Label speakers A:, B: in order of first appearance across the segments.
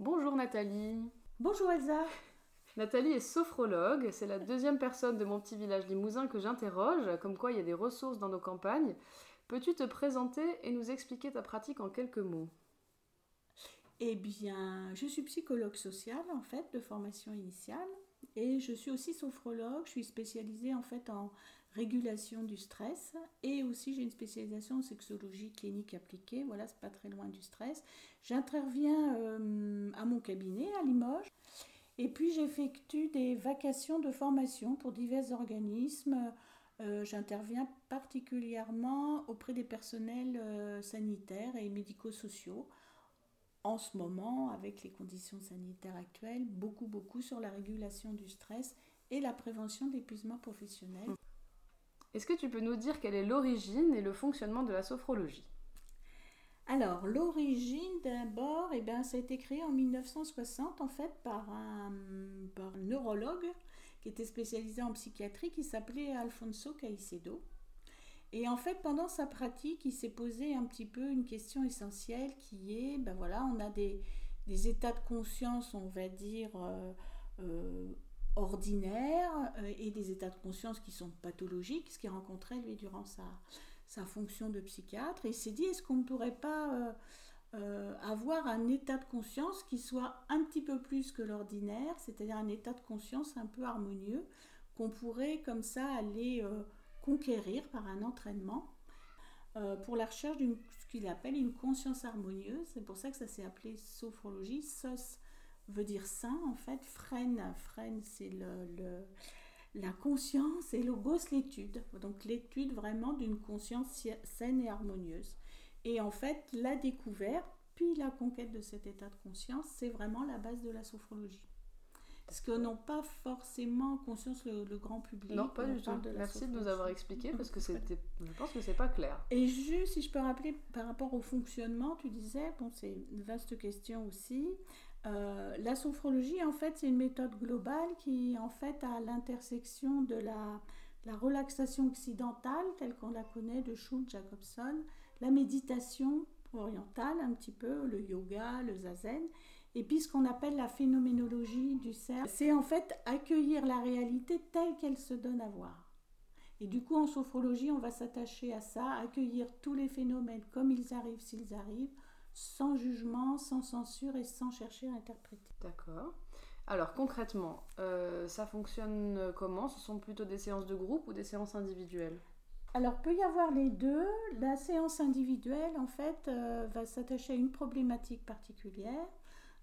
A: Bonjour Nathalie.
B: Bonjour Elsa.
A: Nathalie est sophrologue, c'est la deuxième personne de mon petit village limousin que j'interroge, comme quoi il y a des ressources dans nos campagnes. Peux-tu te présenter et nous expliquer ta pratique en quelques mots?
B: Eh bien, je suis psychologue sociale en fait de formation initiale et je suis aussi sophrologue, je suis spécialisée en fait en régulation du stress et aussi j'ai une spécialisation en sexologie clinique appliquée, voilà, c'est pas très loin du stress. J'interviens euh, à mon cabinet à Limoges et puis j'effectue des vacations de formation pour divers organismes. Euh, j'interviens particulièrement auprès des personnels euh, sanitaires et médico-sociaux. En ce moment, avec les conditions sanitaires actuelles, beaucoup, beaucoup sur la régulation du stress et la prévention d'épuisement professionnel.
A: Est-ce que tu peux nous dire quelle est l'origine et le fonctionnement de la sophrologie?
B: Alors, l'origine d'abord, eh ben, ça a été créé en 1960 en fait par un, neurologue qui était spécialisé en psychiatrie qui s'appelait Alfonso Caicedo. Et en fait, pendant sa pratique, il s'est posé un petit peu une question essentielle qui est, ben voilà, on a des, états de conscience, on va dire, euh, euh, ordinaires euh, et des états de conscience qui sont pathologiques, ce qu'il rencontrait lui durant sa, sa fonction de psychiatre. Et il s'est dit, est-ce qu'on ne pourrait pas avoir un état de conscience qui soit un petit peu plus que l'ordinaire, c'est-à-dire un état de conscience un peu harmonieux, qu'on pourrait comme ça aller conquérir par un entraînement pour la recherche de ce qu'il appelle une conscience harmonieuse. C'est pour ça que ça s'est appelé sophrologie. Sos veut dire sain en fait. Freine, freine c'est le la conscience et logos l'étude. Donc l'étude vraiment d'une conscience saine et harmonieuse. Et en fait, la découverte, puis la conquête de cet état de conscience, c'est vraiment la base de la sophrologie. Parce qu'on n'a pas forcément conscience le, grand public.
A: Non, pas du tout. Merci de nous avoir expliqué parce que c'était, je pense que c'est pas clair.
B: Et juste, si je peux rappeler par rapport au fonctionnement, tu disais, bon, c'est une vaste question aussi. Euh, la sophrologie, en fait, c'est une méthode globale qui, en fait, à l'intersection de la, la, relaxation occidentale, telle qu'on la connaît de Schultz, Jacobson, la méditation orientale, un petit peu, le yoga, le zazen, et puis ce qu'on appelle la phénoménologie du cerveau. C'est en fait accueillir la réalité telle qu'elle se donne à voir. Et du coup, en sophrologie, on va s'attacher à ça, accueillir tous les phénomènes comme ils arrivent s'ils arrivent, sans jugement, sans censure et sans chercher à interpréter.
A: D'accord. Alors concrètement, euh, ça fonctionne comment? Ce sont plutôt des séances de groupe ou des séances individuelles?
B: Alors, peut y avoir les deux. La séance individuelle, en fait, euh, va s'attacher à une problématique particulière.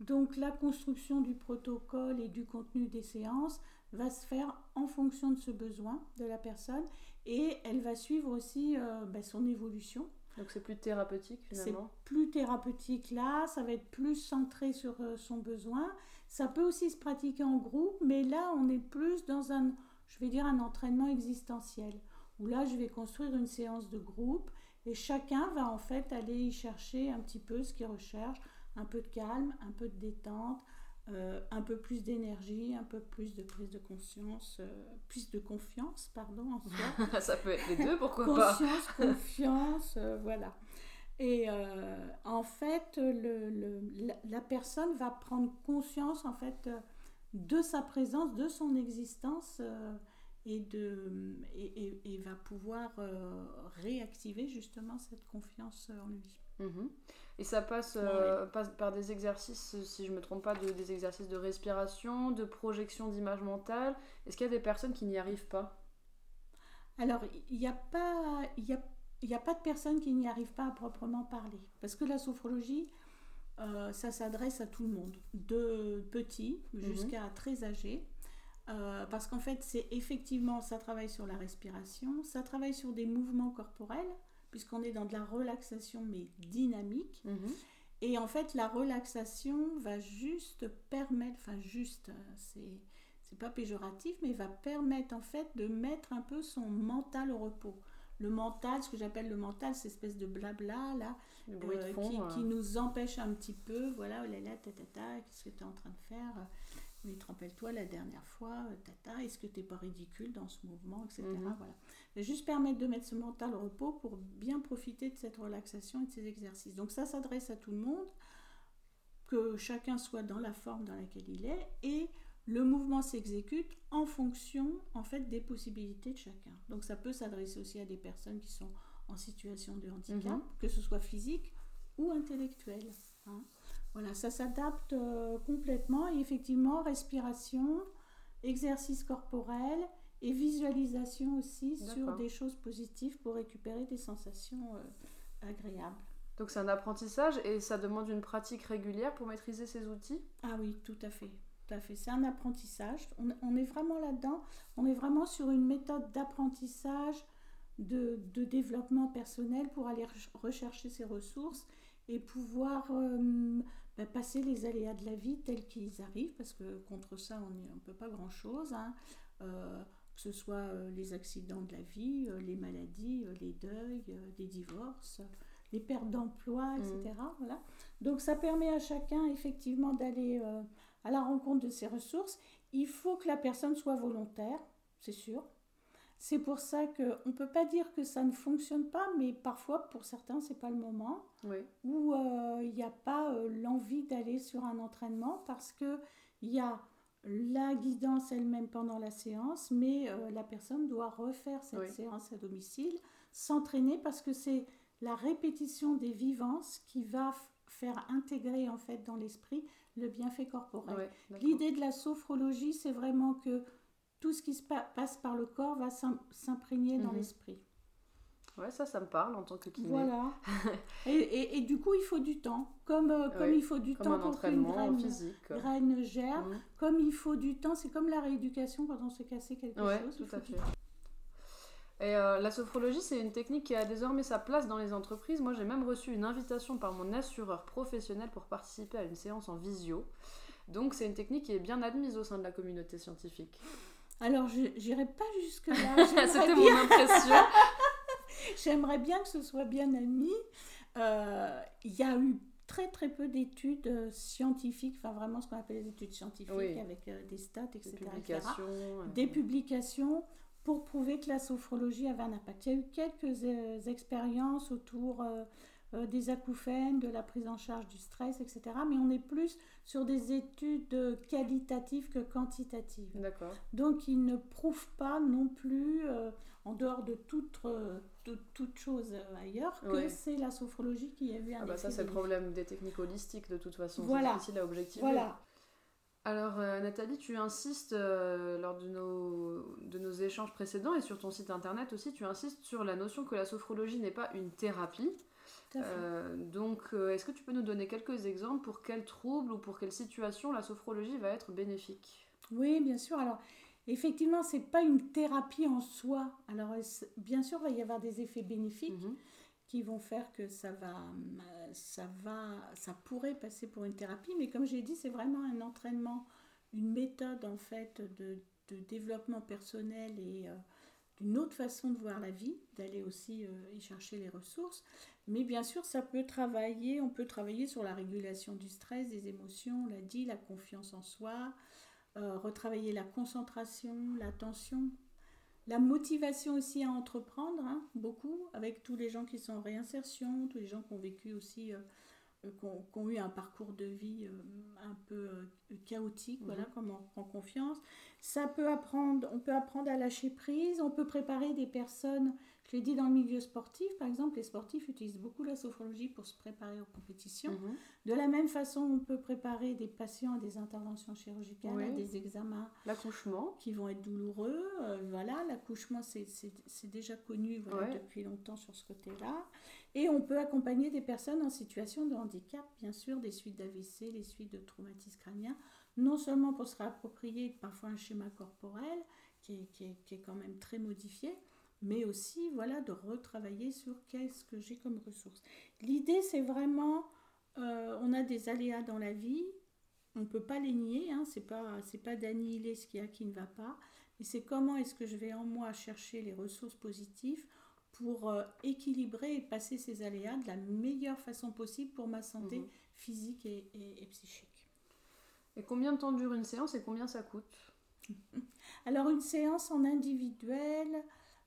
B: Donc, la construction du protocole et du contenu des séances va se faire en fonction de ce besoin de la personne et elle va suivre aussi euh, ben, son évolution
A: donc c'est plus thérapeutique finalement
B: C'est plus thérapeutique là, ça va être plus centré sur euh, son besoin. Ça peut aussi se pratiquer en groupe, mais là on est plus dans un, je vais dire, un entraînement existentiel. Où là je vais construire une séance de groupe et chacun va en fait aller y chercher un petit peu ce qu'il recherche, un peu de calme, un peu de détente, euh, un peu plus d'énergie, un peu plus de prise de conscience, euh, plus de confiance, pardon, en
A: soi. Ça peut être les deux, pourquoi
B: pas Conscience, confiance, euh, voilà. Et en fait, le, la, personne va prendre conscience, en fait, de sa présence, de son existence et, de, et, et, va pouvoir réactiver justement cette confiance en lui.
A: Mhm. Et ça euh, passe, par des exercices, si je ne me trompe pas, de, des exercices de respiration, de projection d'image mentale. Est-ce qu'il y a des personnes qui n'y arrivent pas?
B: Alors, il n'y a, pas, y a, y a pas de personnes qui n'y arrivent pas à proprement parler. Parce que la sophrologie, euh, ça s'adresse à tout le monde, de petits mhm. jusqu'à très âgés. Euh, parce qu'en fait, c'est effectivement, ça travaille sur la respiration, ça travaille sur des mouvements corporels puisqu'on est dans de la relaxation mais dynamique. Mhm. Et en fait, la relaxation va juste permettre, enfin juste, euh, c'est c'est pas péjoratif, mais va permettre en fait de mettre un peu son mental au repos. Le mental, ce que j'appelle le mental, c'est espèce de blabla là, euh, qui, qui, euh. nous empêche un petit peu, voilà, oh là là, ta, ta, ta, qu'est-ce que tu es en train de faire? Oui, te rappelle-toi la dernière fois, euh, tata, est-ce que tu n'es pas ridicule dans ce mouvement, etc. Mhm. Voilà. juste permettre de mettre ce mental au repos pour bien profiter de cette relaxation et de ces exercices. Donc ça s'adresse à tout le monde, que chacun soit dans la forme dans laquelle il est et le mouvement s'exécute en fonction en fait des possibilités de chacun. Donc ça peut s'adresser aussi à des personnes qui sont en situation de handicap,
A: Mhm.
B: que ce soit physique ou intellectuel. Hein. Voilà, ça s'adapte euh, complètement et effectivement respiration, exercice corporel et visualisation aussi sur des choses positives pour récupérer des sensations euh, agréables.
A: Donc c'est un apprentissage et ça demande une pratique régulière pour maîtriser ces outils?
B: Ah oui, tout à fait. Tout à fait. C'est un apprentissage. On, on est vraiment là-dedans. On est vraiment sur une méthode d'apprentissage, de, de développement personnel pour aller re- rechercher ses ressources et pouvoir euh, bah, passer les aléas de la vie tels qu'ils arrivent, parce que contre ça, on ne peut pas grand-chose. hein. Euh, que ce soit euh, les accidents de la vie, les maladies, les deuils, les divorces, les pertes d'emploi, etc. Voilà. Donc ça permet à chacun effectivement d'aller à la rencontre de ses ressources. Il faut que la personne soit volontaire, c'est sûr. C'est pour ça qu'on ne peut pas dire que ça ne fonctionne pas, mais parfois pour certains, c'est pas le moment
A: Oui.
B: où euh, il n'y a pas euh, l'envie d'aller sur un entraînement parce que il y a la guidance elle-même pendant la séance, mais euh, la personne doit refaire cette
A: Oui.
B: séance à domicile, s'entraîner parce que c'est la répétition des vivances qui va faire intégrer en fait dans l'esprit le bienfait corporel. L'idée de la sophrologie, c'est vraiment que tout ce qui se pa- passe par le corps va s'im- s'imprégner dans
A: Mhm.
B: l'esprit.
A: Ouais, ça, ça me parle en tant que kiné.
B: Voilà. et, et- et du coup, il faut du temps. Comme, euh, comme
A: Ouais,
B: il faut du temps
A: un
B: pour qu'une graine,
A: physique.
B: graine germe,
A: Mhm.
B: comme il faut du temps, c'est comme la rééducation quand on s'est cassé quelque
A: Ouais,
B: chose.
A: tout à fait. Et euh, la sophrologie, c'est une technique qui a désormais sa place dans les entreprises. Moi, j'ai même reçu une invitation par mon assureur professionnel pour participer à une séance en visio. Donc, c'est une technique qui est bien admise au sein de la communauté scientifique.
B: Alors, je n'irai pas jusque-là.
A: C'était
B: J'aimerais
A: mon
B: bien,
A: impression.
B: j'aimerais bien que ce soit bien admis. Euh, Il y a eu très très peu d'études euh, scientifiques, enfin vraiment ce qu'on appelle les études scientifiques
A: Oui.
B: avec euh, des stats, etc.
A: Des
B: etc.
A: publications. euh,
B: des publications pour prouver que la sophrologie avait un impact. Il y a eu quelques euh, expériences autour euh, des acouphènes, de la prise en charge du stress, etc. Mais on est plus sur des études qualitatives que quantitatives.
A: D'accord.
B: Donc ils ne prouvent pas non plus, euh, en dehors de toute, euh, toute chose ailleurs, que
A: Ouais.
B: c'est la sophrologie qui a eu un
A: Ah bah ça, c'est le problème des techniques holistiques de toute façon.
B: Voilà.
A: C'est difficile à objectiver.
B: Voilà.
A: Alors euh, Nathalie, tu insistes euh, lors de nos, de nos échanges précédents et sur ton site internet aussi, tu insistes sur la notion que la sophrologie n'est pas une thérapie. Euh, donc euh, est-ce que tu peux nous donner quelques exemples pour quels troubles ou pour quelle situation la sophrologie va être bénéfique?
B: Oui, bien sûr. Alors, effectivement, c'est pas une thérapie en soi. Alors, bien sûr, il va y avoir des effets bénéfiques
A: Mhm.
B: qui vont faire que ça va, ça va, ça pourrait passer pour une thérapie. Mais comme j'ai dit, c'est vraiment un entraînement, une méthode en fait de, de développement personnel et euh, d'une autre façon de voir la vie, d'aller aussi euh, y chercher les ressources. Mais bien sûr, ça peut travailler, on peut travailler sur la régulation du stress, des émotions, on l'a dit, la confiance en soi, euh, retravailler la concentration, l'attention, la motivation aussi à entreprendre, hein, beaucoup, avec tous les gens qui sont en réinsertion, tous les gens qui ont vécu aussi, euh, qui, ont, eu un parcours de vie euh, un peu euh, chaotique,
A: Mhm.
B: voilà, comme on prend confiance. Ça peut apprendre, on peut apprendre à lâcher prise, on peut préparer des personnes, je l'ai dit dans le milieu sportif, par exemple, les sportifs utilisent beaucoup la sophrologie pour se préparer aux compétitions.
A: Mhm.
B: De la même façon, on peut préparer des patients à des interventions chirurgicales, à des examens
A: L'accouchement
B: qui vont être douloureux. Euh, voilà, l'accouchement, c'est- déjà connu voilà,
A: Ouais.
B: depuis longtemps sur ce côté-là. Et on peut accompagner des personnes en situation de handicap, bien sûr, des suites d'AVC, les suites de traumatisme crânien, non seulement pour se réapproprier parfois un schéma corporel qui est, qui est- qui est quand même très modifié, mais aussi voilà, de retravailler sur qu'est-ce que j'ai comme ressources. L'idée, c'est vraiment, euh, on a des aléas dans la vie, on ne peut pas les nier, hein, c'est pas, c'est pas d'annihiler ce qu'il y a qui ne va pas, mais c'est comment est-ce que je vais en moi chercher les ressources positives pour euh, équilibrer et passer ces aléas de la meilleure façon possible pour ma santé
A: Mhm.
B: physique et, et- et psychique.
A: Et combien de temps dure une séance et combien ça coûte?
B: Alors une séance en individuel,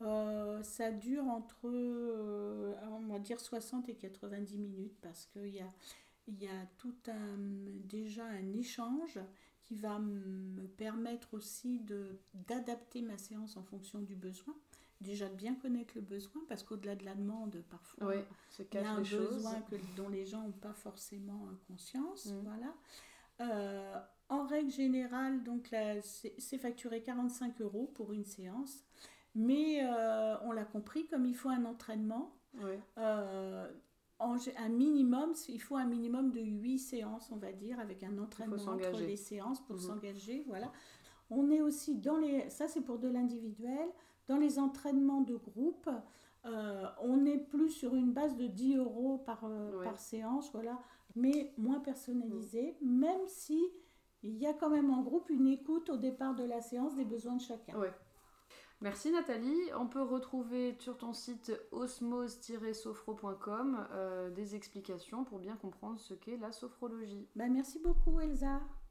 B: euh, ça dure entre, euh, on va dire 60 et 90 minutes parce qu'il y a, y a tout un, déjà un échange qui va me permettre aussi d'adapter ma séance en fonction du besoin. Déjà de bien connaître le besoin, parce qu'au-delà de la demande, parfois, il y a un besoin que, dont les gens n'ont pas forcément conscience. Mm. Voilà. Euh, en règle générale, donc c'est facturé 45 euros pour une séance, mais euh, on l'a compris, comme il faut un entraînement, euh, un minimum, il faut un minimum de 8 séances, on va dire, avec un entraînement entre les séances pour mhm. s'engager. Voilà. On est aussi dans les. Ça, c'est pour de l'individuel. Dans les entraînements de groupe, euh, on est plus sur une base de 10 euros par, par séance, voilà, mais moins personnalisé, mhm. même si il y a quand même en groupe une écoute au départ de la séance des besoins de chacun.
A: Merci Nathalie. On peut retrouver sur ton site osmose-sophro.com euh, des explications pour bien comprendre ce qu'est la sophrologie.
B: Bah, merci beaucoup Elsa.